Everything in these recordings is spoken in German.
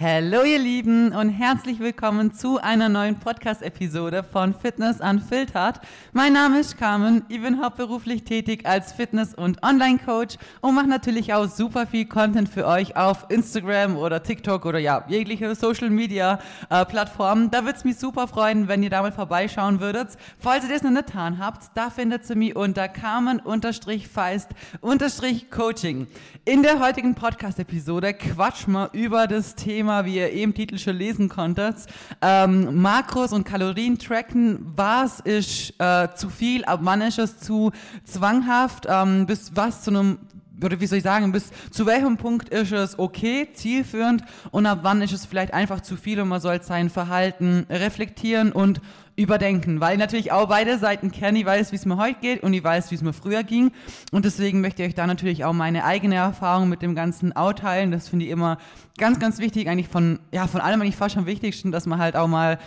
Hallo ihr Lieben und herzlich willkommen zu einer neuen Podcast-Episode von Fitness Unfiltered. Mein Name ist Carmen, ich bin hauptberuflich tätig als Fitness- und Online-Coach und mache natürlich auch super viel Content für euch auf Instagram oder TikTok oder ja, jegliche Social-Media-Plattformen. Äh, da würde es mich super freuen, wenn ihr da mal vorbeischauen würdet. Falls ihr das noch nicht getan habt, da findet ihr mich unter Carmen-Feist-Coaching. In der heutigen Podcast-Episode quatschen wir über das Thema Thema, wie ihr eben Titel schon lesen konntet. Ähm, Makros und Kalorien tracken, was ist äh, zu viel, ab wann ist es zu zwanghaft, ähm, bis was zu einem oder wie soll ich sagen, bis zu welchem Punkt ist es okay, zielführend und ab wann ist es vielleicht einfach zu viel und man soll sein Verhalten reflektieren und überdenken, weil ich natürlich auch beide Seiten kenne. Ich weiß, wie es mir heute geht und ich weiß, wie es mir früher ging. Und deswegen möchte ich euch da natürlich auch meine eigene Erfahrung mit dem Ganzen austeilen. Das finde ich immer ganz, ganz wichtig. Eigentlich von, ja, von allem eigentlich fast am wichtigsten, dass man halt auch mal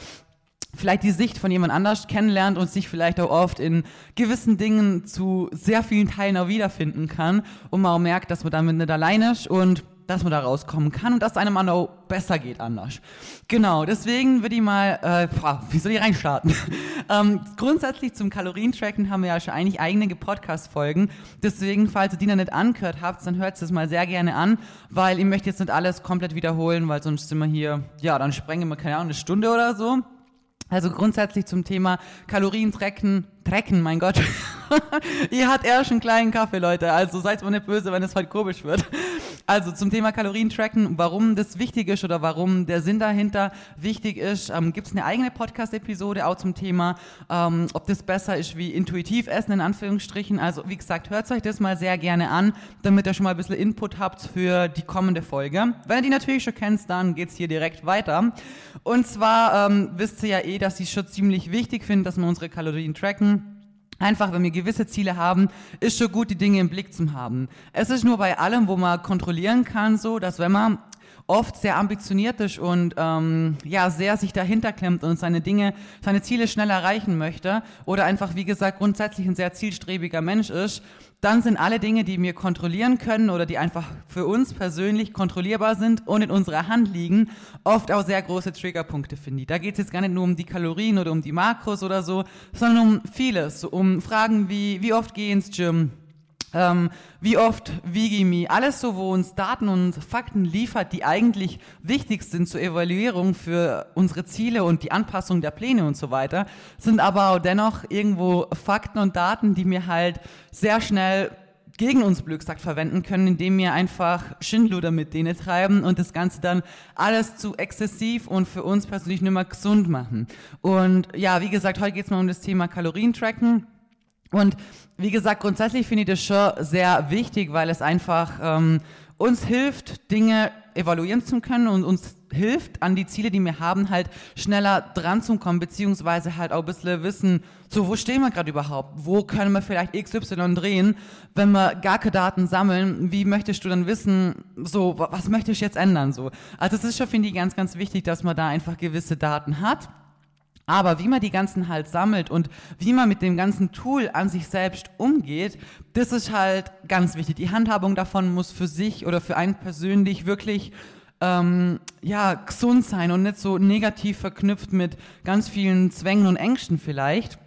vielleicht die Sicht von jemand anders kennenlernt und sich vielleicht auch oft in gewissen Dingen zu sehr vielen Teilen auch wiederfinden kann und man auch merkt, dass man damit nicht alleine ist und dass man da rauskommen kann und dass einem auch besser geht anders. Genau, deswegen würde ich mal, äh, boah, wie soll ich reinstarten? ähm, grundsätzlich zum Kalorientracken haben wir ja schon eigentlich eigene Podcast-Folgen. Deswegen, falls ihr die noch nicht angehört habt, dann hört es mal sehr gerne an, weil ich möchte jetzt nicht alles komplett wiederholen, weil sonst sind wir hier, ja, dann sprengen wir, keine Ahnung, eine Stunde oder so. Also grundsätzlich zum Thema Kalorien trecken, mein Gott. Ihr hat erst einen kleinen Kaffee, Leute. Also seid mal nicht böse, wenn es heute komisch wird. Also zum Thema Kalorien tracken, warum das wichtig ist oder warum der Sinn dahinter wichtig ist, ähm, gibt es eine eigene Podcast-Episode auch zum Thema, ähm, ob das besser ist wie intuitiv essen, in Anführungsstrichen. Also wie gesagt, hört euch das mal sehr gerne an, damit ihr schon mal ein bisschen Input habt für die kommende Folge. Wenn ihr die natürlich schon kennt, dann geht's hier direkt weiter. Und zwar ähm, wisst ihr ja eh, dass ich schon ziemlich wichtig finde, dass wir unsere Kalorien tracken. Einfach, wenn wir gewisse Ziele haben, ist schon gut, die Dinge im Blick zu haben. Es ist nur bei allem, wo man kontrollieren kann, so, dass wenn man oft sehr ambitioniert ist und ähm, ja sehr sich dahinter klemmt und seine Dinge, seine Ziele schnell erreichen möchte oder einfach wie gesagt grundsätzlich ein sehr zielstrebiger Mensch ist, dann sind alle Dinge, die wir kontrollieren können oder die einfach für uns persönlich kontrollierbar sind und in unserer Hand liegen, oft auch sehr große Triggerpunkte, finde ich. Da geht es jetzt gar nicht nur um die Kalorien oder um die Makros oder so, sondern um vieles, um Fragen wie, wie oft geh ins Gym, ähm, wie oft Vigimi, alles so, wo uns Daten und Fakten liefert, die eigentlich wichtig sind zur Evaluierung für unsere Ziele und die Anpassung der Pläne und so weiter, sind aber dennoch irgendwo Fakten und Daten, die mir halt sehr schnell gegen uns Blödsagt verwenden können, indem wir einfach Schindluder mit denen treiben und das Ganze dann alles zu exzessiv und für uns persönlich nicht mehr gesund machen. Und ja, wie gesagt, heute geht es mal um das Thema Kalorientracken. Und wie gesagt, grundsätzlich finde ich das schon sehr wichtig, weil es einfach ähm, uns hilft, Dinge evaluieren zu können und uns hilft, an die Ziele, die wir haben, halt schneller dran zu kommen, beziehungsweise halt auch ein bisschen wissen, so, wo stehen wir gerade überhaupt? Wo können wir vielleicht XY drehen? Wenn wir gar keine Daten sammeln, wie möchtest du dann wissen, so, was möchtest du jetzt ändern, so? Also, es ist schon, finde ich, ganz, ganz wichtig, dass man da einfach gewisse Daten hat aber wie man die ganzen halt sammelt und wie man mit dem ganzen Tool an sich selbst umgeht, das ist halt ganz wichtig. Die Handhabung davon muss für sich oder für einen persönlich wirklich ähm, ja gesund sein und nicht so negativ verknüpft mit ganz vielen Zwängen und Ängsten vielleicht.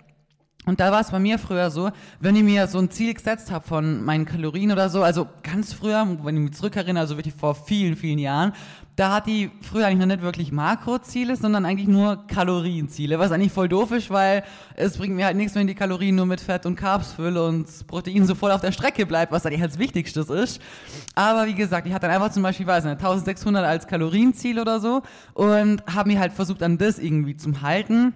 Und da war es bei mir früher so, wenn ich mir so ein Ziel gesetzt habe von meinen Kalorien oder so, also ganz früher, wenn ich mich zurückerinnere, also wirklich vor vielen, vielen Jahren, da hat die früher eigentlich noch nicht wirklich Makroziele, sondern eigentlich nur Kalorienziele, was eigentlich voll doof ist, weil es bringt mir halt nichts, wenn die Kalorien nur mit Fett und Carbs fülle und Protein so voll auf der Strecke bleibt, was eigentlich als Wichtigstes ist. Aber wie gesagt, ich hatte dann einfach zum Beispiel, weiß nicht, 1600 als Kalorienziel oder so und habe mir halt versucht, an das irgendwie zu halten.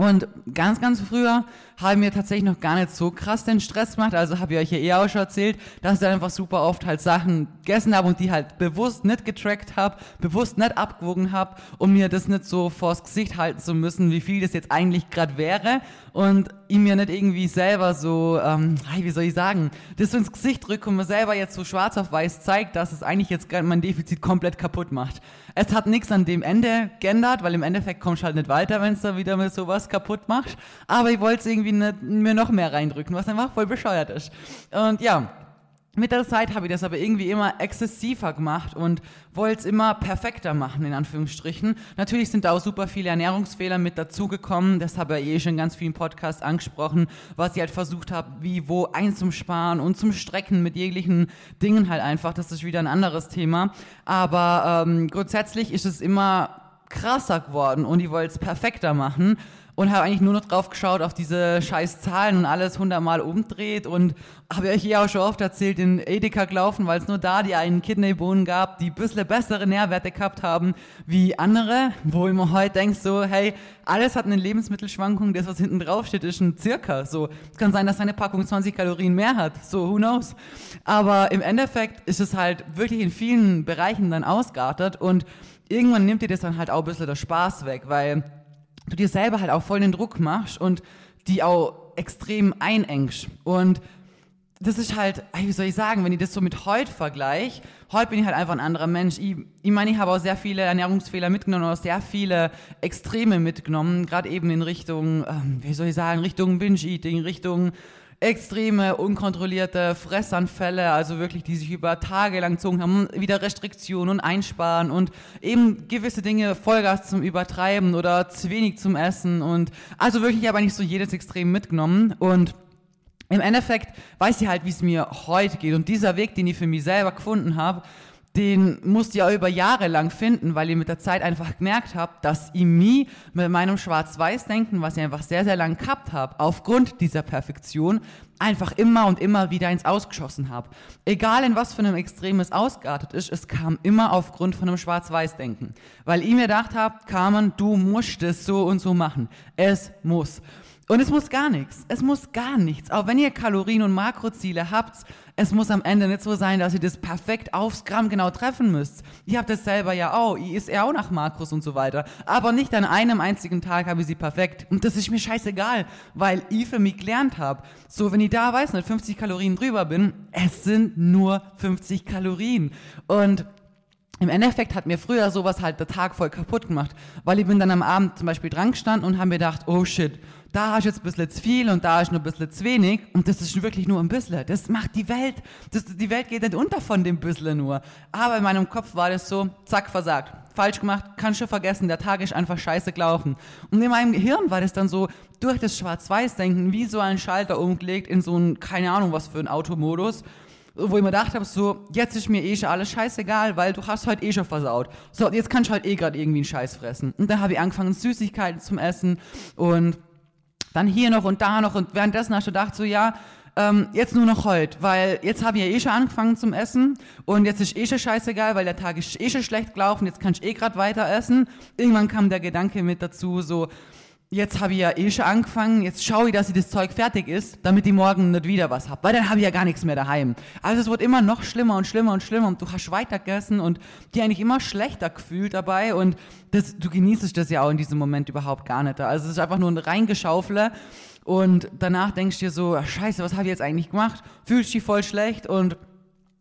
Und ganz, ganz früher haben mir tatsächlich noch gar nicht so krass den Stress gemacht. Also habe ich euch ja eh auch schon erzählt, dass ich einfach super oft halt Sachen gegessen habe und die halt bewusst nicht getrackt habe, bewusst nicht abgewogen habe, um mir das nicht so vors Gesicht halten zu müssen, wie viel das jetzt eigentlich gerade wäre. Und ihm mir nicht irgendwie selber so, ähm, wie soll ich sagen, das ins Gesicht drücke und mir selber jetzt so schwarz auf weiß zeigt, dass es eigentlich jetzt gerade mein Defizit komplett kaputt macht. Es hat nichts an dem Ende geändert, weil im Endeffekt kommst du halt nicht weiter, wenn es da wieder mit sowas kaputt macht. Aber ich wollte es irgendwie nicht, mir noch mehr reindrücken, was einfach voll bescheuert ist. Und ja, mit der Zeit habe ich das aber irgendwie immer exzessiver gemacht und wollte es immer perfekter machen, in Anführungsstrichen. Natürlich sind da auch super viele Ernährungsfehler mit dazugekommen. Das habe ich eh schon ganz vielen Podcasts angesprochen, was ich halt versucht habe, wie wo einzusparen und zum Strecken mit jeglichen Dingen halt einfach. Das ist wieder ein anderes Thema. Aber ähm, grundsätzlich ist es immer krasser geworden und ich wollte es perfekter machen und habe eigentlich nur noch drauf geschaut auf diese scheiß Zahlen und alles hundertmal umdreht und habe euch hier auch schon oft erzählt, in Edeka gelaufen, weil es nur da die einen Kidneybohnen gab, die ein bisschen bessere Nährwerte gehabt haben wie andere, wo ich mir heute denke so, hey, alles hat eine Lebensmittelschwankung, das was hinten drauf steht, ist ein Circa, so. Es kann sein, dass eine Packung 20 Kalorien mehr hat, so, who knows. Aber im Endeffekt ist es halt wirklich in vielen Bereichen dann ausgeartet und irgendwann nimmt dir das dann halt auch ein bisschen der Spaß weg, weil du dir selber halt auch voll den Druck machst und die auch extrem einengst. Und das ist halt, wie soll ich sagen, wenn ich das so mit heute vergleiche, heute bin ich halt einfach ein anderer Mensch. Ich, ich meine, ich habe auch sehr viele Ernährungsfehler mitgenommen, auch sehr viele Extreme mitgenommen, gerade eben in Richtung, ähm, wie soll ich sagen, Richtung Binge-Eating, Richtung extreme, unkontrollierte Fressanfälle, also wirklich, die sich über Tage lang gezogen haben, wieder Restriktionen und Einsparen und eben gewisse Dinge Vollgas zum Übertreiben oder zu wenig zum Essen und also wirklich, ich habe eigentlich so jedes Extrem mitgenommen und im Endeffekt weiß ich halt, wie es mir heute geht und dieser Weg, den ich für mich selber gefunden habe, den musste ich auch über Jahre lang finden, weil ich mit der Zeit einfach gemerkt habe, dass ich mich mit meinem Schwarz-Weiß-Denken, was ich einfach sehr, sehr lang gehabt habe, aufgrund dieser Perfektion, einfach immer und immer wieder ins Ausgeschossen habe. Egal in was für einem Extrem es ausgeartet ist, es kam immer aufgrund von einem Schwarz-Weiß-Denken. Weil ich mir gedacht habe, Carmen, du musst es so und so machen. Es muss. Und es muss gar nichts. Es muss gar nichts. Auch wenn ihr Kalorien- und Makroziele habt, es muss am Ende nicht so sein, dass ihr das perfekt aufs Gramm genau treffen müsst. Ihr habt das selber ja auch. Ihr isst ja auch nach Makros und so weiter. Aber nicht an einem einzigen Tag habe ich sie perfekt. Und das ist mir scheißegal, weil ich für mich gelernt habe. So, wenn ich da weiß, nicht 50 Kalorien drüber bin, es sind nur 50 Kalorien. Und im Endeffekt hat mir früher sowas halt der Tag voll kaputt gemacht, weil ich bin dann am Abend zum Beispiel dran gestanden und habe mir gedacht, oh shit, da du jetzt ein bisschen zu viel und da ist nur ein bisschen zu wenig und das ist wirklich nur ein bisschen. Das macht die Welt, das, die Welt geht nicht unter von dem bisschen nur. Aber in meinem Kopf war das so, zack, versagt. Falsch gemacht, kannst du vergessen, der Tag ist einfach scheiße gelaufen. Und in meinem Gehirn war das dann so, durch das Schwarz-Weiß-Denken, wie so ein Schalter umgelegt in so ein, keine Ahnung was für ein Automodus wo ich mir gedacht habe, so, jetzt ist mir eh schon alles scheißegal, weil du hast heute eh schon versaut. So, jetzt kannst du halt eh gerade irgendwie einen Scheiß fressen. Und dann habe ich angefangen, Süßigkeiten zum Essen und dann hier noch und da noch und währenddessen hast du gedacht, so, ja, ähm, jetzt nur noch heute, weil jetzt habe ich ja eh schon angefangen zum Essen und jetzt ist eh schon scheißegal, weil der Tag ist eh schon schlecht gelaufen, jetzt kann ich eh gerade weiter essen. Irgendwann kam der Gedanke mit dazu, so, jetzt habe ich ja eh schon angefangen, jetzt schaue ich, dass ich das Zeug fertig ist, damit ich morgen nicht wieder was habe, weil dann habe ich ja gar nichts mehr daheim. Also es wird immer noch schlimmer und schlimmer und schlimmer und du hast weiter gegessen und dir eigentlich immer schlechter gefühlt dabei und das, du genießt das ja auch in diesem Moment überhaupt gar nicht. Also es ist einfach nur ein Reingeschaufle und danach denkst du dir so, scheiße, was habe ich jetzt eigentlich gemacht? Fühlst dich voll schlecht und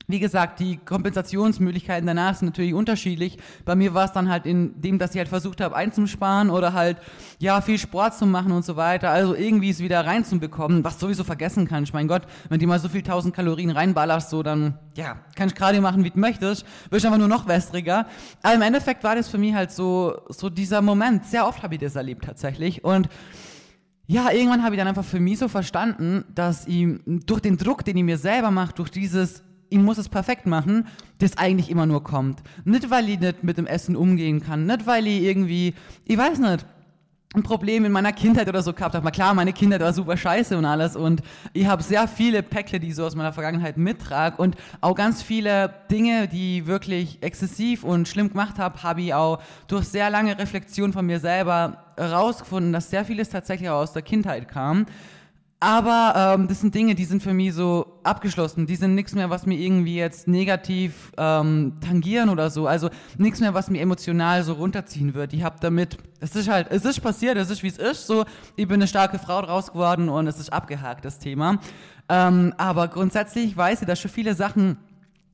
wie gesagt, die Kompensationsmöglichkeiten danach sind natürlich unterschiedlich. Bei mir war es dann halt in dem, dass ich halt versucht habe einzusparen oder halt, ja, viel Sport zu machen und so weiter. Also irgendwie es wieder reinzubekommen, was sowieso vergessen kannst. Mein Gott, wenn du mal so viel tausend Kalorien reinballerst, so dann, ja, kannst gerade machen, wie du möchtest. Wirst einfach nur noch wässriger. Aber im Endeffekt war das für mich halt so, so dieser Moment. Sehr oft habe ich das erlebt tatsächlich. Und ja, irgendwann habe ich dann einfach für mich so verstanden, dass ich durch den Druck, den ich mir selber mache, durch dieses ich muss es perfekt machen, das eigentlich immer nur kommt. Nicht, weil ich nicht mit dem Essen umgehen kann, nicht, weil ich irgendwie, ich weiß nicht, ein Problem in meiner Kindheit oder so gehabt habe. Klar, meine Kindheit war super scheiße und alles und ich habe sehr viele Päckle, die ich so aus meiner Vergangenheit mittrage und auch ganz viele Dinge, die wirklich exzessiv und schlimm gemacht habe, habe ich auch durch sehr lange Reflexion von mir selber herausgefunden, dass sehr vieles tatsächlich auch aus der Kindheit kam. Aber ähm, das sind Dinge, die sind für mich so abgeschlossen. Die sind nichts mehr, was mir irgendwie jetzt negativ ähm, tangieren oder so. Also nichts mehr, was mir emotional so runterziehen wird. Ich habe damit, es ist halt, es ist passiert, es ist wie es ist. So, ich bin eine starke Frau draus geworden und es ist abgehakt, das Thema. Ähm, aber grundsätzlich weiß ich, dass schon viele Sachen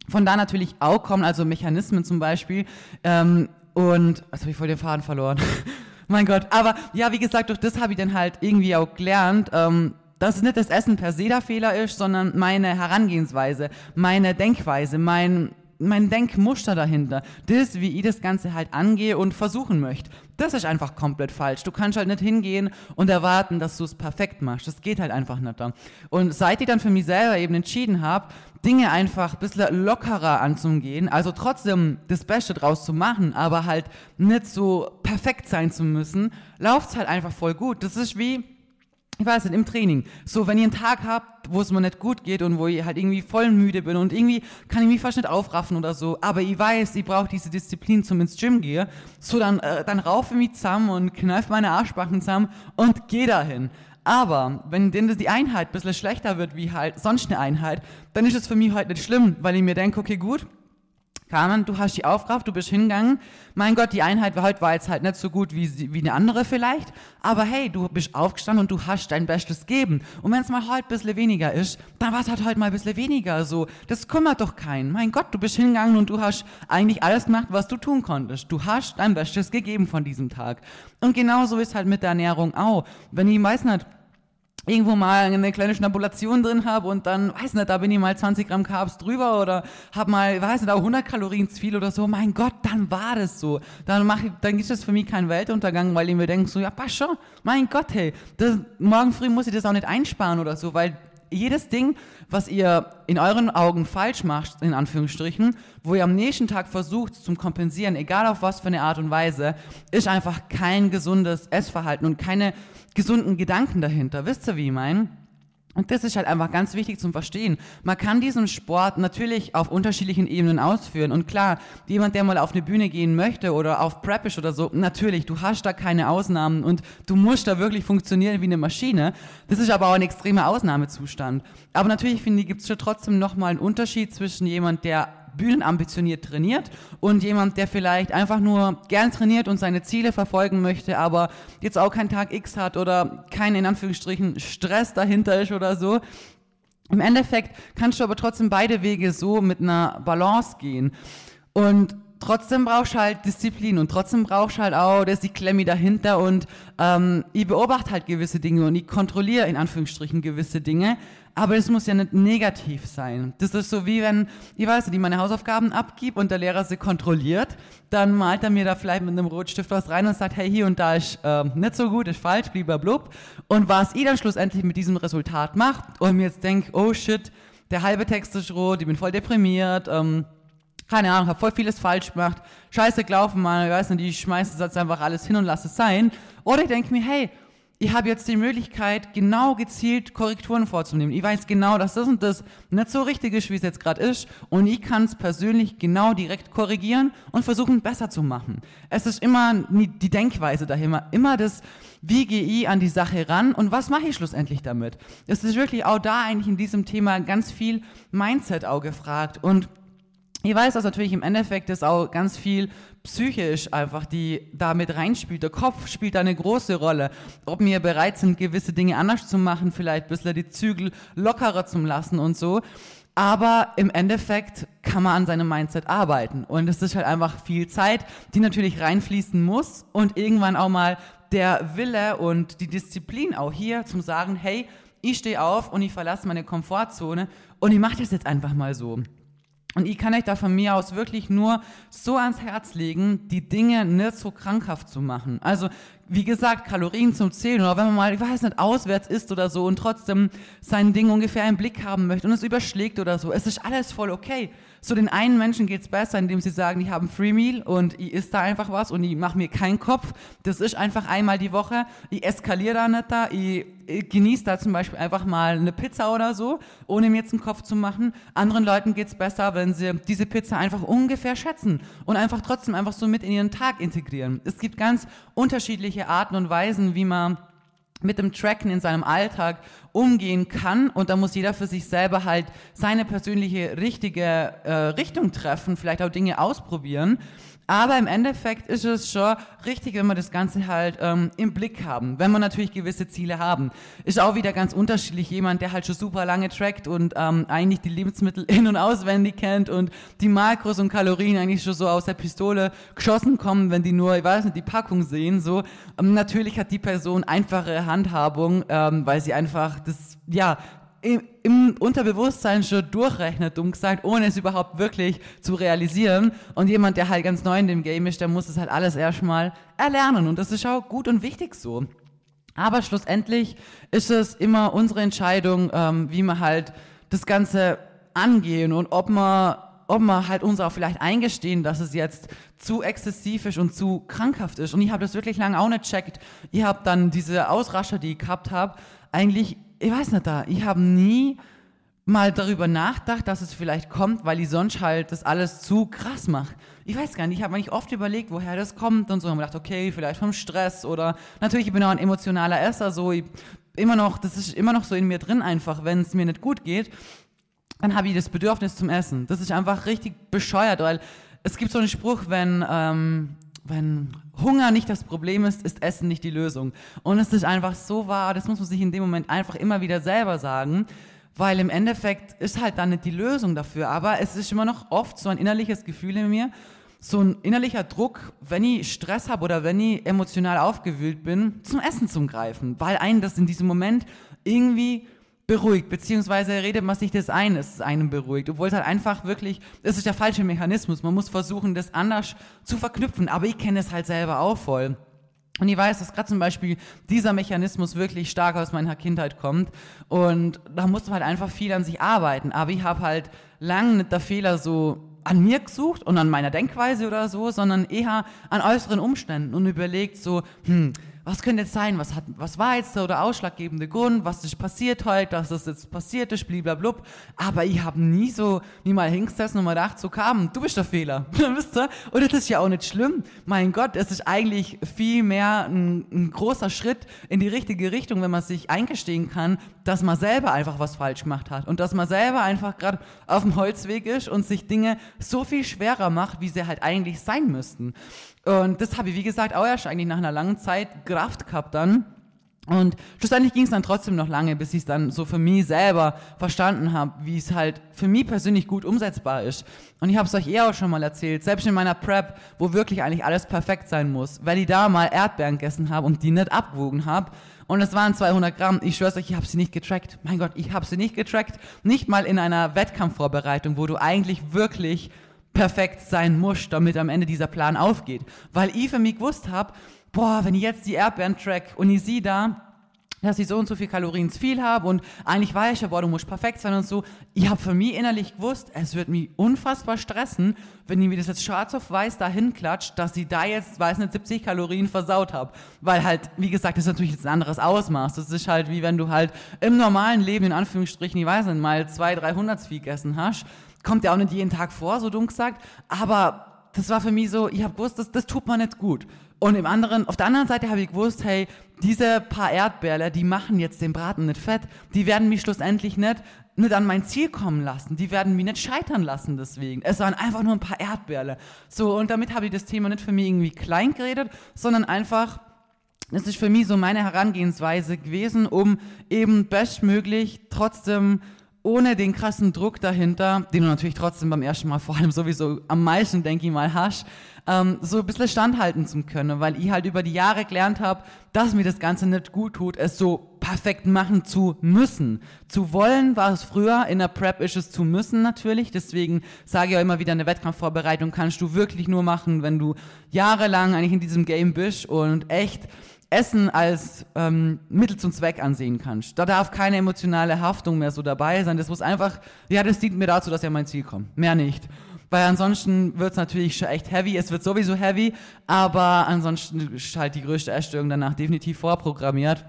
von da natürlich auch kommen, also Mechanismen zum Beispiel. Ähm, und, also habe ich voll den Faden verloren. mein Gott. Aber ja, wie gesagt, durch das habe ich dann halt irgendwie auch gelernt, ähm, dass es nicht das Essen per se der Fehler ist, sondern meine Herangehensweise, meine Denkweise, mein, mein Denkmuster dahinter. Das, wie ich das Ganze halt angehe und versuchen möchte. Das ist einfach komplett falsch. Du kannst halt nicht hingehen und erwarten, dass du es perfekt machst. Das geht halt einfach nicht. Da. Und seit ich dann für mich selber eben entschieden habe, Dinge einfach ein bisschen lockerer anzugehen, also trotzdem das Beste draus zu machen, aber halt nicht so perfekt sein zu müssen, läuft es halt einfach voll gut. Das ist wie, ich weiß nicht, im Training. So, wenn ihr einen Tag habt, wo es mir nicht gut geht und wo ich halt irgendwie voll müde bin und irgendwie kann ich mich fast nicht aufraffen oder so, aber ich weiß, ich brauche diese Disziplin zum ins Gym gehen, so dann, äh, dann raufe ich mich zusammen und kneife meine Arschbacken zusammen und gehe dahin. Aber wenn denn die Einheit ein bisschen schlechter wird wie halt sonst eine Einheit, dann ist es für mich halt nicht schlimm, weil ich mir denke, okay, gut, Carmen, du hast die Aufkraft, du bist hingegangen. Mein Gott, die Einheit heute war jetzt halt nicht so gut wie, wie eine andere vielleicht. Aber hey, du bist aufgestanden und du hast dein Bestes gegeben. Und wenn es mal heute ein bisschen weniger ist, dann war es halt heute mal ein bisschen weniger so. Das kümmert doch keinen. Mein Gott, du bist hingegangen und du hast eigentlich alles gemacht, was du tun konntest. Du hast dein Bestes gegeben von diesem Tag. Und genauso ist halt mit der Ernährung auch. Wenn ich weiß nicht, irgendwo mal eine kleine Schnabulation drin habe und dann, weiß nicht, da bin ich mal 20 Gramm Carbs drüber oder habe mal, weiß nicht, auch 100 Kalorien zu viel oder so, mein Gott, dann war das so. Dann mach ich, dann ist das für mich kein Weltuntergang, weil ich mir denke so, ja, passt schon, mein Gott, hey, das, morgen früh muss ich das auch nicht einsparen oder so, weil jedes Ding, was ihr in euren Augen falsch macht, in Anführungsstrichen, wo ihr am nächsten Tag versucht zum Kompensieren, egal auf was für eine Art und Weise, ist einfach kein gesundes Essverhalten und keine gesunden Gedanken dahinter. Wisst ihr, wie ich meine? Und das ist halt einfach ganz wichtig zum Verstehen. Man kann diesen Sport natürlich auf unterschiedlichen Ebenen ausführen. Und klar, jemand, der mal auf eine Bühne gehen möchte oder auf Preppish oder so, natürlich, du hast da keine Ausnahmen und du musst da wirklich funktionieren wie eine Maschine. Das ist aber auch ein extremer Ausnahmezustand. Aber natürlich finde ich, gibt es schon trotzdem nochmal einen Unterschied zwischen jemand, der bühnenambitioniert trainiert und jemand, der vielleicht einfach nur gern trainiert und seine Ziele verfolgen möchte, aber jetzt auch keinen Tag X hat oder kein in Anführungsstrichen Stress dahinter ist oder so. Im Endeffekt kannst du aber trotzdem beide Wege so mit einer Balance gehen. Und trotzdem brauchst du halt Disziplin und trotzdem brauchst du halt auch, das ist die Klemmi dahinter und ähm, ich beobachte halt gewisse Dinge und ich kontrolliere in Anführungsstrichen gewisse Dinge, aber es muss ja nicht negativ sein. Das ist so wie wenn, ich weiß nicht, ich meine Hausaufgaben abgib und der Lehrer sie kontrolliert, dann malt er mir da vielleicht mit einem Rotstift was rein und sagt, hey, hier und da ist äh, nicht so gut, ist falsch, blub. Und was ich dann schlussendlich mit diesem Resultat macht und mir jetzt denkt, oh shit, der halbe Text ist rot, ich bin voll deprimiert, ähm, keine Ahnung, habe voll vieles falsch gemacht, scheiße gelaufen, man, ich weiß nicht, ich schmeiße jetzt einfach alles hin und lasse es sein. Oder ich denke mir, hey, ich habe jetzt die Möglichkeit, genau gezielt Korrekturen vorzunehmen. Ich weiß genau, dass das und das nicht so richtig ist, wie es jetzt gerade ist. Und ich kann es persönlich genau direkt korrigieren und versuchen, besser zu machen. Es ist immer die Denkweise dahinter, immer das, wie gehe ich an die Sache ran und was mache ich schlussendlich damit. Es ist wirklich auch da eigentlich in diesem Thema ganz viel Mindset auch gefragt. Und ich weiß, dass natürlich im Endeffekt ist auch ganz viel psychisch einfach, die da mit reinspielt. Der Kopf spielt da eine große Rolle. Ob wir bereit sind, gewisse Dinge anders zu machen, vielleicht ein bisschen die Zügel lockerer zu lassen und so. Aber im Endeffekt kann man an seinem Mindset arbeiten. Und es ist halt einfach viel Zeit, die natürlich reinfließen muss und irgendwann auch mal der Wille und die Disziplin auch hier zum sagen, hey, ich stehe auf und ich verlasse meine Komfortzone und ich mache das jetzt einfach mal so. Und ich kann euch da von mir aus wirklich nur so ans Herz legen, die Dinge nicht so krankhaft zu machen. Also, wie gesagt, Kalorien zum Zählen oder wenn man mal, ich weiß nicht, auswärts isst oder so und trotzdem sein Ding ungefähr im Blick haben möchte und es überschlägt oder so. Es ist alles voll okay. So den einen Menschen geht's besser, indem sie sagen, die haben Free Meal und ich isst da einfach was und ich mache mir keinen Kopf. Das ist einfach einmal die Woche. Ich eskaliere da nicht da. Ich, ich genieße da zum Beispiel einfach mal eine Pizza oder so, ohne mir jetzt einen Kopf zu machen. Anderen Leuten geht's besser, wenn sie diese Pizza einfach ungefähr schätzen und einfach trotzdem einfach so mit in ihren Tag integrieren. Es gibt ganz unterschiedliche Arten und Weisen, wie man mit dem Tracken in seinem Alltag umgehen kann und da muss jeder für sich selber halt seine persönliche richtige äh, Richtung treffen, vielleicht auch Dinge ausprobieren. Aber im Endeffekt ist es schon richtig, wenn wir das Ganze halt ähm, im Blick haben, wenn wir natürlich gewisse Ziele haben. Ist auch wieder ganz unterschiedlich jemand, der halt schon super lange trackt und ähm, eigentlich die Lebensmittel in- und auswendig kennt und die Makros und Kalorien eigentlich schon so aus der Pistole geschossen kommen, wenn die nur, ich weiß nicht, die Packung sehen. So ähm, Natürlich hat die Person einfache Handhabung, ähm, weil sie einfach das, ja, im, im Unterbewusstsein schon durchrechnet, dumm gesagt, ohne es überhaupt wirklich zu realisieren. Und jemand, der halt ganz neu in dem Game ist, der muss es halt alles erstmal erlernen. Und das ist auch gut und wichtig so. Aber schlussendlich ist es immer unsere Entscheidung, ähm, wie wir halt das Ganze angehen und ob man ob wir halt uns auch vielleicht eingestehen, dass es jetzt zu exzessiv ist und zu krankhaft ist. Und ich habe das wirklich lange auch nicht checkt. Ich habe dann diese Ausrascher, die ich gehabt habe, eigentlich ich weiß nicht da, ich habe nie mal darüber nachgedacht, dass es vielleicht kommt, weil ich sonst halt das alles zu krass mache. Ich weiß gar nicht, ich habe eigentlich oft überlegt, woher das kommt und so. Und gedacht, okay, vielleicht vom Stress oder natürlich, ich bin auch ein emotionaler Esser, so ich, immer noch, das ist immer noch so in mir drin einfach, wenn es mir nicht gut geht, dann habe ich das Bedürfnis zum Essen. Das ist einfach richtig bescheuert, weil es gibt so einen Spruch, wenn ähm, wenn Hunger nicht das Problem ist, ist Essen nicht die Lösung. Und es ist einfach so wahr, das muss man sich in dem Moment einfach immer wieder selber sagen, weil im Endeffekt ist halt dann nicht die Lösung dafür, aber es ist immer noch oft so ein innerliches Gefühl in mir, so ein innerlicher Druck, wenn ich Stress habe oder wenn ich emotional aufgewühlt bin, zum Essen zu greifen, weil einen das in diesem Moment irgendwie beruhigt, beziehungsweise redet man sich das ein, dass es einem beruhigt, obwohl es halt einfach wirklich, es ist der falsche Mechanismus. Man muss versuchen, das anders zu verknüpfen, aber ich kenne es halt selber auch voll. Und ich weiß, dass gerade zum Beispiel dieser Mechanismus wirklich stark aus meiner Kindheit kommt. Und da muss man halt einfach viel an sich arbeiten. Aber ich habe halt lange nicht der Fehler so an mir gesucht und an meiner Denkweise oder so, sondern eher an äußeren Umständen und überlegt so, hm, was könnte jetzt sein, was, hat, was war jetzt der ausschlaggebende Grund, was ist passiert heute, dass das jetzt passiert ist, blablabla. Aber ich habe nie so, nie mal hingesessen und mal gedacht, so kam, du bist der Fehler? Und das ist ja auch nicht schlimm. Mein Gott, es ist eigentlich viel mehr ein, ein großer Schritt in die richtige Richtung, wenn man sich eingestehen kann, dass man selber einfach was falsch gemacht hat und dass man selber einfach gerade auf dem Holzweg ist und sich Dinge so viel schwerer macht, wie sie halt eigentlich sein müssten. Und das habe ich, wie gesagt, auch erst eigentlich nach einer langen Zeit Kraft gehabt dann. Und schlussendlich ging es dann trotzdem noch lange, bis ich es dann so für mich selber verstanden habe, wie es halt für mich persönlich gut umsetzbar ist. Und ich habe es euch eher auch schon mal erzählt, selbst in meiner Prep, wo wirklich eigentlich alles perfekt sein muss, weil ich da mal Erdbeeren gegessen habe und die nicht abgewogen habe. Und es waren 200 Gramm. Ich schwör's euch, ich habe sie nicht getrackt. Mein Gott, ich habe sie nicht getrackt. Nicht mal in einer Wettkampfvorbereitung, wo du eigentlich wirklich perfekt sein muss, damit am Ende dieser Plan aufgeht. Weil ich für mich gewusst habe, boah, wenn ich jetzt die Erdbeeren track und ich sehe da, dass ich so und so viel Kalorien zu viel habe und eigentlich weiß ich ja, boah, du musst perfekt sein und so. Ich habe für mich innerlich gewusst, es wird mich unfassbar stressen, wenn ich mir das jetzt schwarz auf weiß dahin klatscht, dass ich da jetzt, weiß nicht, 70 Kalorien versaut habe. Weil halt, wie gesagt, das ist natürlich jetzt ein anderes Ausmaß. Das ist halt wie wenn du halt im normalen Leben, in Anführungsstrichen, ich weiß nicht, mal 200, 300 viel gegessen hast kommt ja auch nicht jeden Tag vor, so dumm gesagt. Aber das war für mich so, ich habe gewusst, das, das tut man nicht gut. Und im anderen, auf der anderen Seite habe ich gewusst, hey, diese paar Erdbeerle, die machen jetzt den Braten nicht fett. Die werden mich schlussendlich nicht, nicht an mein Ziel kommen lassen. Die werden mich nicht scheitern lassen deswegen. Es waren einfach nur ein paar Erdbeerle. So, und damit habe ich das Thema nicht für mich irgendwie klein geredet, sondern einfach, das ist für mich so meine Herangehensweise gewesen, um eben bestmöglich trotzdem ohne den krassen Druck dahinter, den du natürlich trotzdem beim ersten Mal vor allem sowieso am meisten, denke ich mal, hast, ähm, so ein bisschen standhalten zu können, weil ich halt über die Jahre gelernt habe, dass mir das Ganze nicht gut tut, es so perfekt machen zu müssen. Zu wollen war es früher, in der Prep ist es zu müssen natürlich, deswegen sage ich auch immer wieder, eine Wettkampfvorbereitung kannst du wirklich nur machen, wenn du jahrelang eigentlich in diesem Game bist und echt Essen als ähm, Mittel zum Zweck ansehen kannst. Da darf keine emotionale Haftung mehr so dabei sein. Das muss einfach, ja, das dient mir dazu, dass ich an mein Ziel komme. Mehr nicht. Weil ansonsten wird es natürlich schon echt heavy. Es wird sowieso heavy, aber ansonsten ist halt die größte Essstörung danach definitiv vorprogrammiert.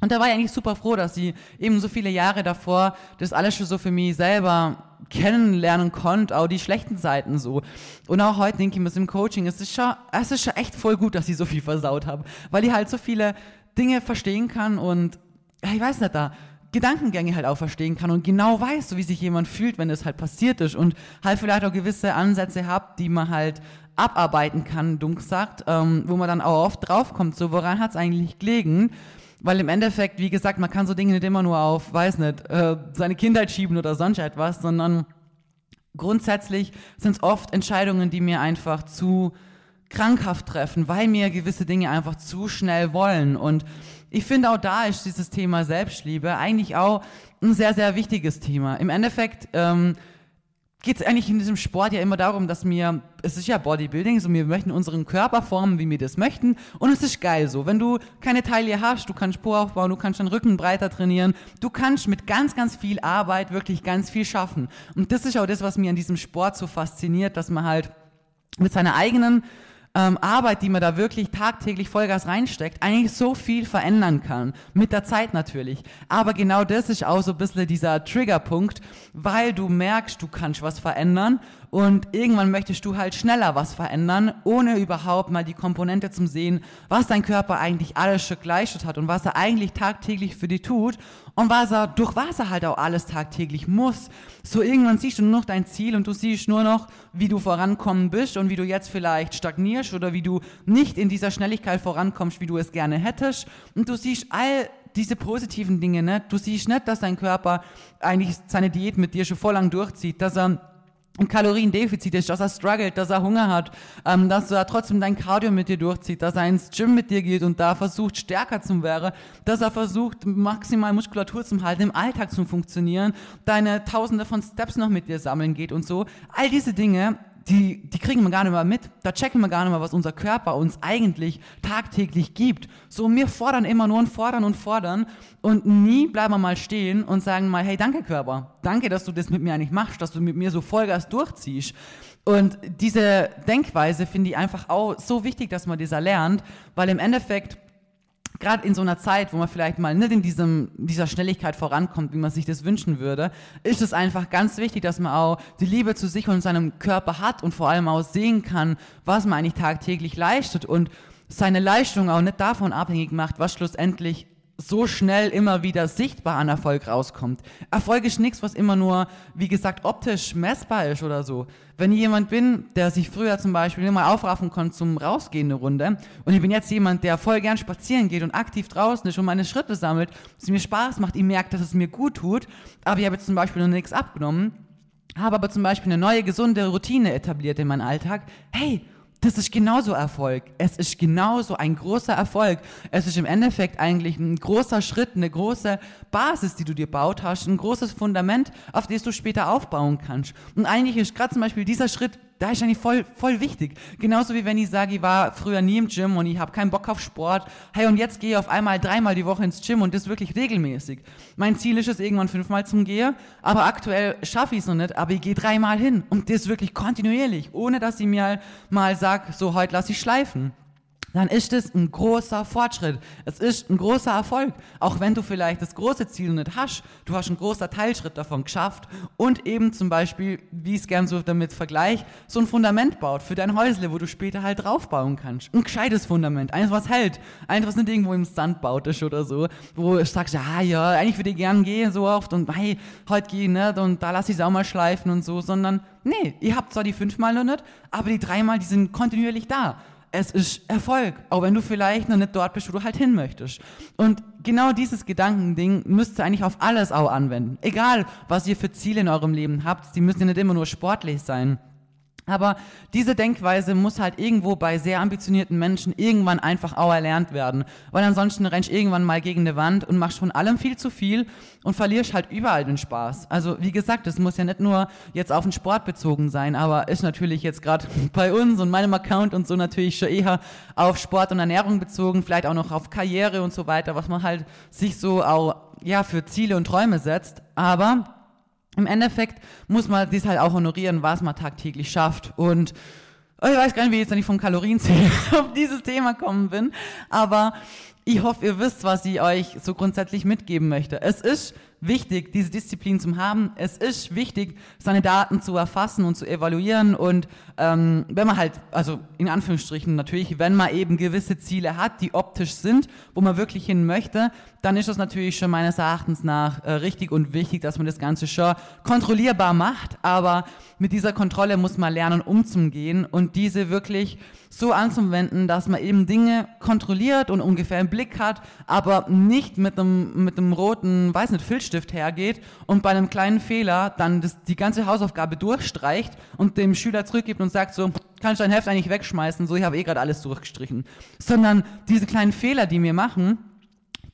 Und da war ich eigentlich super froh, dass sie eben so viele Jahre davor das alles schon so für mich selber kennenlernen konnte, auch die schlechten Seiten so. Und auch heute denke ich mir, im Coaching, es ist schon, es ist schon echt voll gut, dass ich so viel versaut habe, weil ich halt so viele Dinge verstehen kann und, ich weiß nicht, da Gedankengänge halt auch verstehen kann und genau weiß, so wie sich jemand fühlt, wenn das halt passiert ist und halt vielleicht auch gewisse Ansätze habt, die man halt abarbeiten kann, dumm gesagt, ähm, wo man dann auch oft draufkommt, so woran hat es eigentlich gelegen weil im Endeffekt, wie gesagt, man kann so Dinge nicht immer nur auf, weiß nicht, äh, seine Kindheit schieben oder sonst etwas, sondern grundsätzlich sind es oft Entscheidungen, die mir einfach zu krankhaft treffen, weil wir gewisse Dinge einfach zu schnell wollen. Und ich finde auch da ist dieses Thema Selbstliebe eigentlich auch ein sehr, sehr wichtiges Thema. Im Endeffekt ähm, geht es eigentlich in diesem Sport ja immer darum, dass wir, es ist ja Bodybuilding, so wir möchten unseren Körper formen, wie wir das möchten und es ist geil so. Wenn du keine Taille hast, du kannst Po aufbauen, du kannst deinen Rücken breiter trainieren, du kannst mit ganz, ganz viel Arbeit wirklich ganz viel schaffen. Und das ist auch das, was mir an diesem Sport so fasziniert, dass man halt mit seiner eigenen ähm, Arbeit, die man da wirklich tagtäglich Vollgas reinsteckt, eigentlich so viel verändern kann. Mit der Zeit natürlich. Aber genau das ist auch so ein bisschen dieser Triggerpunkt, weil du merkst, du kannst was verändern und irgendwann möchtest du halt schneller was verändern, ohne überhaupt mal die Komponente zum sehen, was dein Körper eigentlich alles schon geleistet hat und was er eigentlich tagtäglich für dich tut und was er, durch was er halt auch alles tagtäglich muss. So irgendwann siehst du nur noch dein Ziel und du siehst nur noch, wie du vorankommen bist und wie du jetzt vielleicht stagnierst oder wie du nicht in dieser Schnelligkeit vorankommst, wie du es gerne hättest. Und du siehst all diese positiven Dinge, ne? Du siehst nicht, dass dein Körper eigentlich seine Diät mit dir schon voll lang durchzieht, dass er ein Kaloriendefizit ist, dass er struggelt, dass er Hunger hat, ähm, dass er trotzdem dein Cardio mit dir durchzieht, dass er ins Gym mit dir geht und da versucht, stärker zu werden, dass er versucht, maximal Muskulatur zu halten, im Alltag zu funktionieren, deine tausende von Steps noch mit dir sammeln geht und so. All diese Dinge die, die kriegen wir gar nicht mehr mit. Da checken wir gar nicht mehr, was unser Körper uns eigentlich tagtäglich gibt. So, wir fordern immer nur und fordern und fordern und nie bleiben wir mal stehen und sagen mal, hey, danke Körper. Danke, dass du das mit mir eigentlich machst, dass du mit mir so Vollgas durchziehst. Und diese Denkweise finde ich einfach auch so wichtig, dass man dieser lernt, weil im Endeffekt gerade in so einer Zeit, wo man vielleicht mal nicht in diesem, dieser Schnelligkeit vorankommt, wie man sich das wünschen würde, ist es einfach ganz wichtig, dass man auch die Liebe zu sich und seinem Körper hat und vor allem auch sehen kann, was man eigentlich tagtäglich leistet und seine Leistung auch nicht davon abhängig macht, was schlussendlich so schnell immer wieder sichtbar an Erfolg rauskommt. Erfolg ist nichts, was immer nur, wie gesagt, optisch messbar ist oder so. Wenn ich jemand bin, der sich früher zum Beispiel immer aufraffen konnte zum Rausgehen eine Runde und ich bin jetzt jemand, der voll gern spazieren geht und aktiv draußen ist und meine Schritte sammelt, es mir Spaß macht, ich merke, dass es mir gut tut, aber ich habe jetzt zum Beispiel noch nichts abgenommen, habe aber zum Beispiel eine neue gesunde Routine etabliert in meinem Alltag, hey, das ist genauso Erfolg. Es ist genauso ein großer Erfolg. Es ist im Endeffekt eigentlich ein großer Schritt, eine große Basis, die du dir baut hast, ein großes Fundament, auf das du später aufbauen kannst. Und eigentlich ist gerade zum Beispiel dieser Schritt da ist eigentlich voll, voll wichtig. Genauso wie wenn ich sage, ich war früher nie im Gym und ich habe keinen Bock auf Sport. Hey, und jetzt gehe ich auf einmal dreimal die Woche ins Gym und das wirklich regelmäßig. Mein Ziel ist es, irgendwann fünfmal zum Gehen, aber aktuell schaffe ich es noch nicht, aber ich gehe dreimal hin und das wirklich kontinuierlich, ohne dass ich mir mal sage, so heute lasse ich schleifen dann ist es ein großer Fortschritt. Es ist ein großer Erfolg. Auch wenn du vielleicht das große Ziel nicht hast, du hast einen großen Teilschritt davon geschafft und eben zum Beispiel, wie ich es gern so damit vergleiche, so ein Fundament baut für dein Häusle, wo du später halt draufbauen kannst. Ein gescheites Fundament. Eins, was hält. Eins, was nicht irgendwo im Sand baut ist oder so, wo du sagst, ja, ja, eigentlich würde ich gern gehen so oft und hey, heute gehe ich nicht und da lass ich es auch mal schleifen und so, sondern nee, ihr habt zwar die fünfmal noch nicht, aber die dreimal, die sind kontinuierlich da es ist Erfolg, auch wenn du vielleicht noch nicht dort bist, wo du halt hin möchtest. Und genau dieses Gedankending müsst ihr eigentlich auf alles auch anwenden. Egal, was ihr für Ziele in eurem Leben habt, die müssen ja nicht immer nur sportlich sein. Aber diese Denkweise muss halt irgendwo bei sehr ambitionierten Menschen irgendwann einfach auch erlernt werden. Weil ansonsten rennst du irgendwann mal gegen eine Wand und machst von allem viel zu viel und verlierst halt überall den Spaß. Also wie gesagt, es muss ja nicht nur jetzt auf den Sport bezogen sein, aber ist natürlich jetzt gerade bei uns und meinem Account und so natürlich schon eher auf Sport und Ernährung bezogen, vielleicht auch noch auf Karriere und so weiter, was man halt sich so auch ja für Ziele und Träume setzt. Aber im Endeffekt muss man das halt auch honorieren, was man tagtäglich schafft. Und oh, ich weiß gar nicht, wie ich jetzt nicht vom Kalorienzählen auf dieses Thema kommen bin, aber ich hoffe, ihr wisst, was ich euch so grundsätzlich mitgeben möchte. Es ist wichtig, diese Disziplin zu haben. Es ist wichtig, seine Daten zu erfassen und zu evaluieren. Und ähm, wenn man halt, also in Anführungsstrichen natürlich, wenn man eben gewisse Ziele hat, die optisch sind, wo man wirklich hin möchte, dann ist das natürlich schon meines Erachtens nach äh, richtig und wichtig, dass man das Ganze schon kontrollierbar macht. Aber mit dieser Kontrolle muss man lernen, umzugehen und diese wirklich so anzuwenden, dass man eben Dinge kontrolliert und ungefähr im Blick hat, aber nicht mit einem, mit einem roten, weiß nicht, Filzstift hergeht und bei einem kleinen Fehler dann das, die ganze Hausaufgabe durchstreicht und dem Schüler zurückgibt und sagt so, kann ich dein Heft eigentlich wegschmeißen, so, ich habe eh gerade alles durchgestrichen. Sondern diese kleinen Fehler, die wir machen,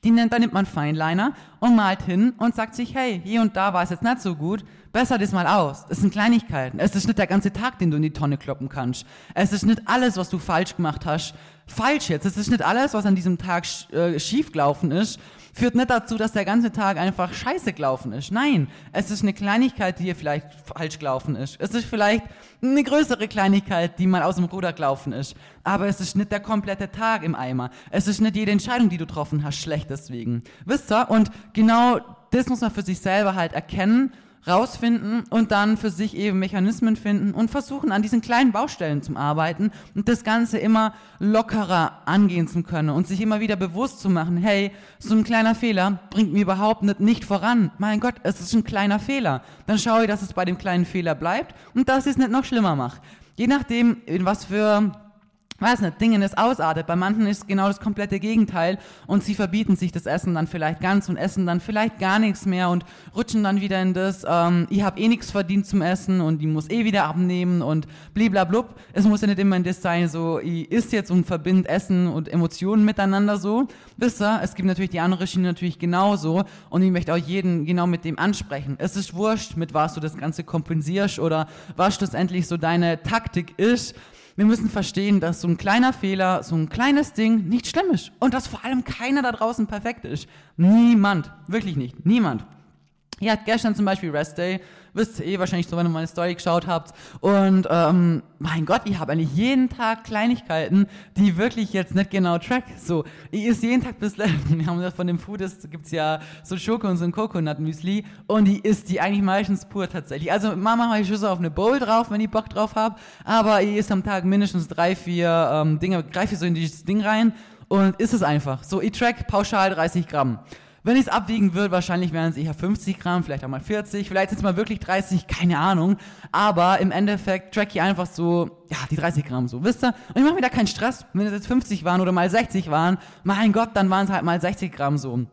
die nennt, da nimmt man Feinliner und malt hin und sagt sich, hey, hier und da war es jetzt nicht so gut, besser das mal aus. Es sind Kleinigkeiten. Es ist nicht der ganze Tag, den du in die Tonne kloppen kannst. Es ist nicht alles, was du falsch gemacht hast, falsch jetzt. Es ist nicht alles, was an diesem Tag äh, schief gelaufen ist, führt nicht dazu, dass der ganze Tag einfach scheiße gelaufen ist. Nein, es ist eine Kleinigkeit, die hier vielleicht falsch gelaufen ist. Es ist vielleicht eine größere Kleinigkeit, die mal aus dem Ruder gelaufen ist. Aber es ist nicht der komplette Tag im Eimer. Es ist nicht jede Entscheidung, die du getroffen hast, schlecht deswegen. Wisst ihr? Und genau das muss man für sich selber halt erkennen rausfinden und dann für sich eben Mechanismen finden und versuchen, an diesen kleinen Baustellen zu arbeiten und das Ganze immer lockerer angehen zu können und sich immer wieder bewusst zu machen, hey, so ein kleiner Fehler bringt mir überhaupt nicht, nicht voran. Mein Gott, es ist ein kleiner Fehler. Dann schaue ich, dass es bei dem kleinen Fehler bleibt und dass ich es nicht noch schlimmer mache. Je nachdem, in was für weiß nicht, Dingen es ausartet. Bei manchen ist genau das komplette Gegenteil und sie verbieten sich das Essen dann vielleicht ganz und essen dann vielleicht gar nichts mehr und rutschen dann wieder in das, ähm, ich habe eh nichts verdient zum Essen und ich muss eh wieder abnehmen und bliblablub. Es muss ja nicht immer in das sein, so ich isst jetzt und verbinde Essen und Emotionen miteinander so. Wisst ihr, es gibt natürlich die andere Schiene natürlich genauso und ich möchte auch jeden genau mit dem ansprechen. Es ist wurscht, mit was du das Ganze kompensierst oder was schlussendlich so deine Taktik ist wir müssen verstehen, dass so ein kleiner Fehler, so ein kleines Ding nicht schlimm ist. Und dass vor allem keiner da draußen perfekt ist. Niemand. Wirklich nicht. Niemand. Ihr habt gestern zum Beispiel Rest Day, wisst ihr eh wahrscheinlich so, wenn ihr meine Story geschaut habt. Und ähm, mein Gott, ich habe eigentlich jeden Tag Kleinigkeiten, die wirklich jetzt nicht genau track. So, ich esse jeden Tag bis wir haben das von dem Food, es gibt ja so Schoko und so ein Coconut Müsli und die isst die eigentlich meistens pur tatsächlich. Also Mama habe ich so auf eine Bowl drauf, wenn ich Bock drauf habe, aber ich esse am Tag mindestens drei, vier ähm, Dinge, greife so in dieses Ding rein und isst es einfach. So, ich track pauschal 30 Gramm. Wenn ich es abwiegen würde, wahrscheinlich wären es eher 50 Gramm, vielleicht auch mal 40, vielleicht sind es mal wirklich 30, keine Ahnung. Aber im Endeffekt track ich einfach so, ja, die 30 Gramm so, wisst ihr? Und ich mache mir da keinen Stress. Wenn es jetzt 50 waren oder mal 60 waren, mein Gott, dann waren es halt mal 60 Gramm so.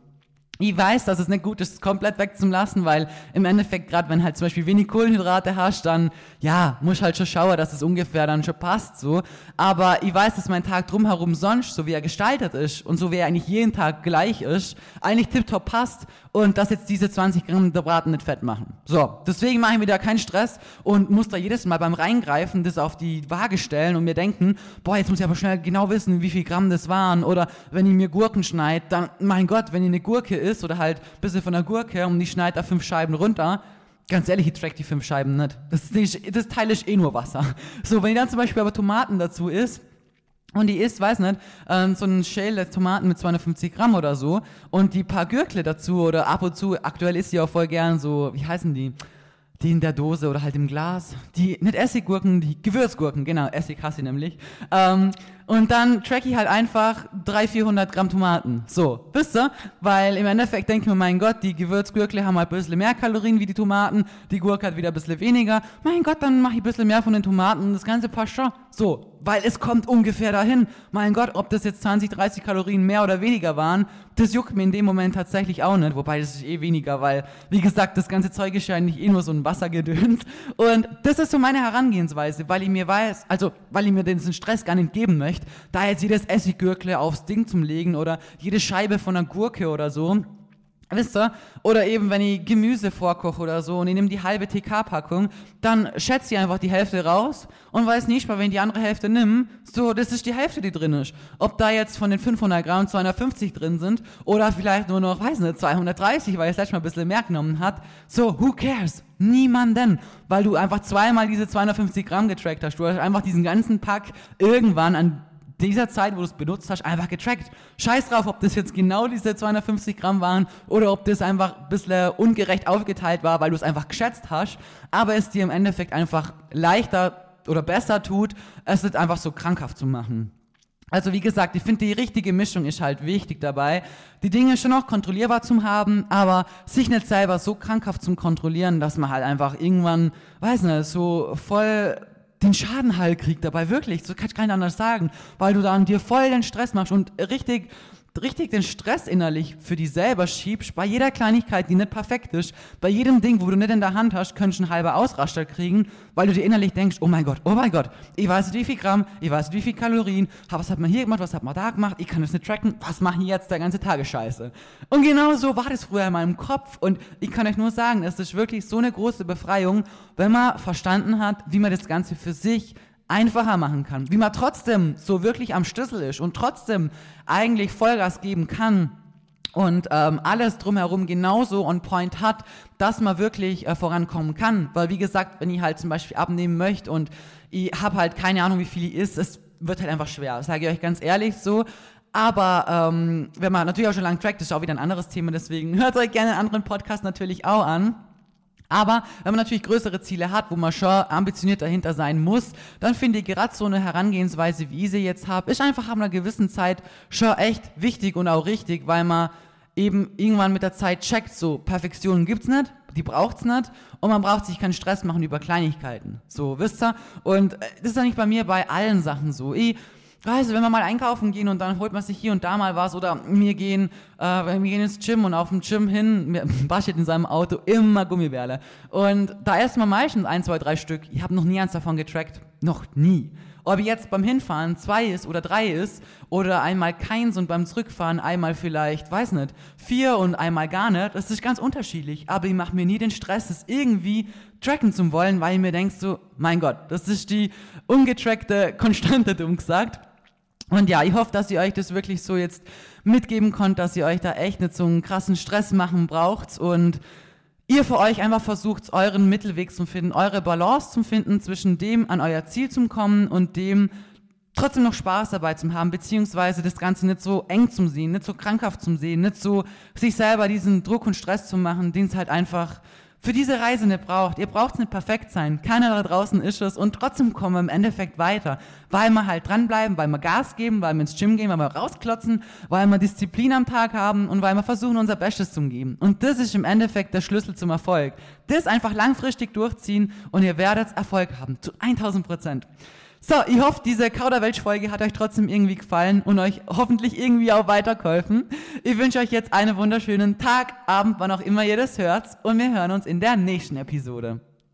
Ich weiß, dass es nicht gut ist, komplett wegzulassen, weil im Endeffekt, gerade wenn halt zum Beispiel wenig Kohlenhydrate hast, dann, ja, muss halt schon schauen, dass es ungefähr dann schon passt, so. Aber ich weiß, dass mein Tag drumherum sonst, so wie er gestaltet ist und so wie er eigentlich jeden Tag gleich ist, eigentlich tiptop passt und dass jetzt diese 20 Gramm der Braten nicht fett machen. So. Deswegen mache ich mir da keinen Stress und muss da jedes Mal beim Reingreifen das auf die Waage stellen und mir denken, boah, jetzt muss ich aber schnell genau wissen, wie viel Gramm das waren oder wenn ich mir Gurken schneide, dann, mein Gott, wenn ich eine Gurke isst oder halt ein bisschen von der Gurke und ich schneide da fünf Scheiben runter, ganz ehrlich, ich track die fünf Scheiben nicht. Das, nicht, das Teil ist eh nur Wasser. So, wenn ich dann zum Beispiel aber Tomaten dazu isst, und die isst, weiß nicht, ähm, so ein Schäle Tomaten mit 250 Gramm oder so und die paar Gürkle dazu oder ab und zu, aktuell isst sie auch voll gern so, wie heißen die? Die in der Dose oder halt im Glas. Die, nicht Essiggurken, die Gewürzgurken, genau, Essig hasse ich nämlich. Ähm, und dann track ich halt einfach 300, 400 Gramm Tomaten. So, wisst ihr? Weil im Endeffekt denke ich mir, mein Gott, die Gewürzgurkle haben halt ein bisschen mehr Kalorien wie die Tomaten, die Gurke hat wieder ein bisschen weniger. Mein Gott, dann mache ich ein bisschen mehr von den Tomaten und das Ganze passt schon. So, weil es kommt ungefähr dahin. Mein Gott, ob das jetzt 20, 30 Kalorien mehr oder weniger waren, das juckt mir in dem Moment tatsächlich auch nicht. Wobei, das ist eh weniger, weil, wie gesagt, das ganze Zeug ist ja eigentlich eh nur so ein Wassergedöns. Und das ist so meine Herangehensweise, weil ich mir weiß, also, weil ich mir diesen Stress gar nicht geben möchte, da jetzt jedes Essiggürkle aufs Ding zum Legen oder jede Scheibe von einer Gurke oder so. Wisst ihr? Oder eben, wenn ich Gemüse vorkoche oder so und ich nehme die halbe TK-Packung, dann schätze ich einfach die Hälfte raus und weiß nicht mal, wenn ich die andere Hälfte nimm, so, das ist die Hälfte, die drin ist. Ob da jetzt von den 500 Gramm 250 drin sind oder vielleicht nur noch, weiß nicht, 230, weil es letztes Mal ein bisschen mehr genommen hat, so, who cares? Niemanden, weil du einfach zweimal diese 250 Gramm getrackt hast. Du hast einfach diesen ganzen Pack irgendwann an dieser Zeit, wo du es benutzt hast, einfach getrackt. Scheiß drauf, ob das jetzt genau diese 250 Gramm waren oder ob das einfach ein bisschen ungerecht aufgeteilt war, weil du es einfach geschätzt hast, aber es dir im Endeffekt einfach leichter oder besser tut, es nicht einfach so krankhaft zu machen. Also wie gesagt, ich finde die richtige Mischung ist halt wichtig dabei, die Dinge schon noch kontrollierbar zu haben, aber sich nicht selber so krankhaft zu kontrollieren, dass man halt einfach irgendwann, weiß nicht, so voll den Schadenheil kriegt dabei, wirklich, so kann ich gar nicht anders sagen, weil du dann dir voll den Stress machst und richtig richtig den Stress innerlich für dich selber schiebst, bei jeder Kleinigkeit, die nicht perfekt ist, bei jedem Ding, wo du nicht in der Hand hast, könntest du einen halben Ausraster kriegen, weil du dir innerlich denkst, oh mein Gott, oh mein Gott, ich weiß nicht wie viel Gramm, ich weiß nicht wie viel Kalorien, was hat man hier gemacht, was hat man da gemacht, ich kann das nicht tracken, was machen jetzt der ganze Tage Scheiße? Und genau so war das früher in meinem Kopf und ich kann euch nur sagen, es ist wirklich so eine große Befreiung, wenn man verstanden hat, wie man das Ganze für sich einfacher machen kann, wie man trotzdem so wirklich am Schlüssel ist und trotzdem eigentlich Vollgas geben kann und ähm, alles drumherum genauso on point hat, dass man wirklich äh, vorankommen kann. Weil wie gesagt, wenn ich halt zum Beispiel abnehmen möchte und ich habe halt keine Ahnung, wie viel ich ist, es wird halt einfach schwer. sage ich euch ganz ehrlich so. Aber ähm, wenn man natürlich auch schon lange trackt, ist auch wieder ein anderes Thema, deswegen hört euch gerne einen anderen Podcast natürlich auch an. Aber wenn man natürlich größere Ziele hat, wo man schon ambitioniert dahinter sein muss, dann finde ich gerade so eine Herangehensweise, wie ich sie jetzt habe, ist einfach ab einer gewissen Zeit schon echt wichtig und auch richtig, weil man eben irgendwann mit der Zeit checkt, so Perfektion gibt's nicht, die braucht's nicht und man braucht sich keinen Stress machen über Kleinigkeiten. So, wisst ihr? Und äh, das ist ja nicht bei mir bei allen Sachen so. Ich also wenn wir mal einkaufen gehen und dann holt man sich hier und da mal was oder wir gehen, äh, wir gehen ins Gym und auf dem Gym hin, Baschet in seinem Auto immer Gummibärle. Und da wir meistens ein, zwei, drei Stück. Ich habe noch nie eins davon getrackt. Noch nie. Ob jetzt beim Hinfahren zwei ist oder drei ist oder einmal keins und beim Zurückfahren einmal vielleicht, weiß nicht, vier und einmal gar nicht, das ist ganz unterschiedlich. Aber ich mache mir nie den Stress, das irgendwie tracken zu wollen, weil ich mir denkst so, mein Gott, das ist die ungetrackte Konstante, dumm gesagt. Und ja, ich hoffe, dass ihr euch das wirklich so jetzt mitgeben könnt, dass ihr euch da echt nicht so einen krassen Stress machen braucht und ihr für euch einfach versucht, euren Mittelweg zu finden, eure Balance zu finden zwischen dem an euer Ziel zu kommen und dem trotzdem noch Spaß dabei zu haben, beziehungsweise das Ganze nicht so eng zu sehen, nicht so krankhaft zu sehen, nicht so sich selber diesen Druck und Stress zu machen, den es halt einfach für diese Reise nicht braucht. Ihr braucht nicht perfekt sein. Keiner da draußen ist es und trotzdem kommen wir im Endeffekt weiter, weil wir halt dranbleiben, weil wir Gas geben, weil wir ins Gym gehen, weil wir rausklotzen, weil wir Disziplin am Tag haben und weil wir versuchen, unser Bestes zu geben. Und das ist im Endeffekt der Schlüssel zum Erfolg. Das einfach langfristig durchziehen und ihr werdet Erfolg haben. Zu 1000 Prozent. So, ich hoffe, diese Kauderwelsch-Folge hat euch trotzdem irgendwie gefallen und euch hoffentlich irgendwie auch weitergeholfen. Ich wünsche euch jetzt einen wunderschönen Tag, Abend, wann auch immer ihr das hört und wir hören uns in der nächsten Episode.